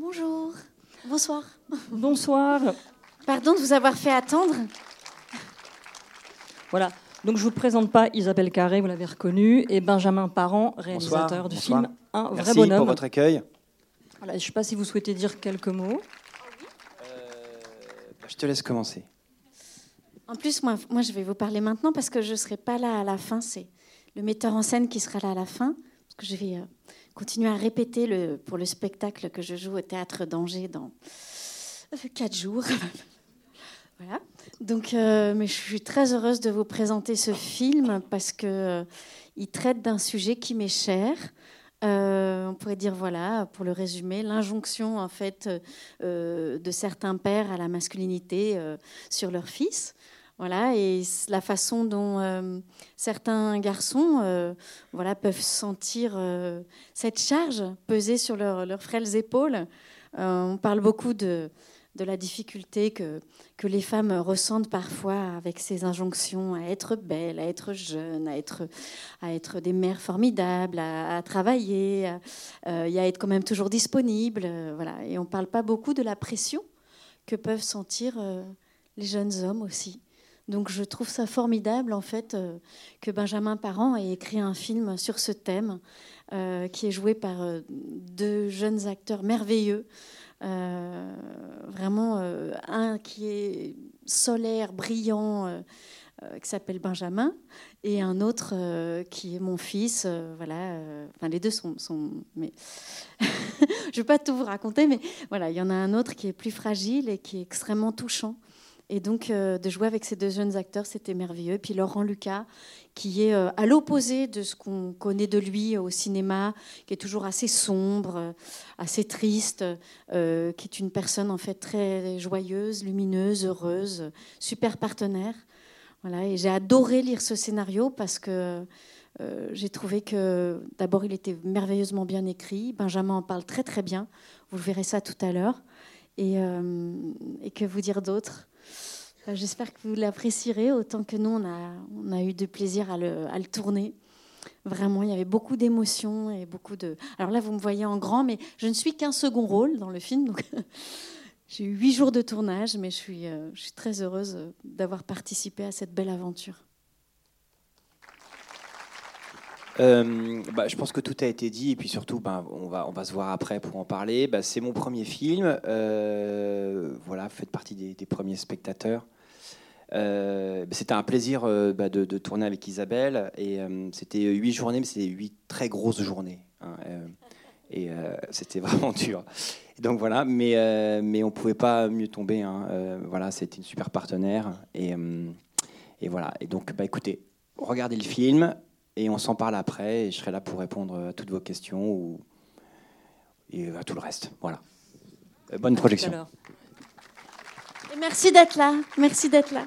Bonjour. Bonsoir. Bonsoir. Pardon de vous avoir fait attendre. Voilà. Donc je vous présente pas Isabelle Carré, vous l'avez reconnue, et Benjamin Parent, réalisateur du film Un vrai Merci bonhomme. pour votre accueil. Voilà, je ne sais pas si vous souhaitez dire quelques mots. Bah, je te laisse commencer. En plus, moi, moi, je vais vous parler maintenant parce que je ne serai pas là à la fin. C'est le metteur en scène qui sera là à la fin. Je vais euh, continuer à répéter pour le spectacle que je joue au Théâtre d'Angers dans euh, quatre jours. voilà. Donc, euh, mais je suis très heureuse de vous présenter ce film parce que il traite d'un sujet qui m'est cher. On pourrait dire, voilà, pour le résumer, l'injonction en fait de certains pères à la masculinité sur leurs fils. Voilà, et la façon dont euh, certains garçons euh, voilà, peuvent sentir euh, cette charge peser sur leur- leurs frêles épaules. On parle beaucoup de, la difficulté que, les femmes ressentent parfois avec ces injonctions à être belles, à être jeunes, à être, des mères formidables, à, travailler, à, et à être quand même toujours disponibles. euh, voilà. Et on ne parle pas beaucoup de la pression que peuvent sentir les jeunes hommes aussi. Donc je trouve ça formidable en fait euh, que Benjamin Parent ait écrit un film sur ce thème euh, qui est joué par euh, deux jeunes acteurs merveilleux. Vraiment un qui est solaire, brillant, qui s'appelle Benjamin, et un autre qui est mon fils. voilà, enfin les deux sont, sont mais je ne vais pas tout vous raconter, mais voilà, il y en a un autre qui est plus fragile et qui est extrêmement touchant. Et donc, euh, de jouer avec ces deux jeunes acteurs, c'était merveilleux. Et puis Laurent Lucas, qui est euh, à l'opposé de ce qu'on connaît de lui au cinéma, qui est toujours assez sombre, euh, assez triste, euh, qui est une personne en fait très joyeuse, lumineuse, heureuse, super partenaire. Voilà, et j'ai adoré lire ce scénario parce que euh, j'ai trouvé que d'abord il était merveilleusement bien écrit. Benjamin en parle très très bien. Vous verrez ça tout à l'heure. Et, euh, que vous dire d'autre? Euh, J'espère que vous l'apprécierez autant que nous on a, on a eu de plaisir à le, à le tourner. Vraiment, il y avait beaucoup d'émotions et beaucoup de. Alors là, vous me voyez en grand, mais je ne suis qu'un second rôle dans le film. Donc j'ai eu huit jours de tournage, mais je suis, euh, je suis très heureuse euh, d'avoir participé à cette belle aventure. Euh, bah, je pense que tout a été dit et puis surtout, ben, on, va, se voir après pour en parler. Bah, c'est mon premier film. Euh, voilà, vous faites partie des, premiers spectateurs. Euh, bah, c'était un plaisir bah, de, tourner avec Isabelle et c'était huit journées, mais c'était huit très grosses journées. hein, et c'était vraiment dur. Donc voilà, mais, on pouvait pas mieux tomber. hein. Voilà, c'était une super partenaire et, et voilà. Et donc, bah, écoutez, regardez le film et on s'en parle après et je serai là pour répondre à toutes vos questions ou et à tout le reste. Voilà. Euh, Bonne projection. Et merci d'être là. Merci d'être là.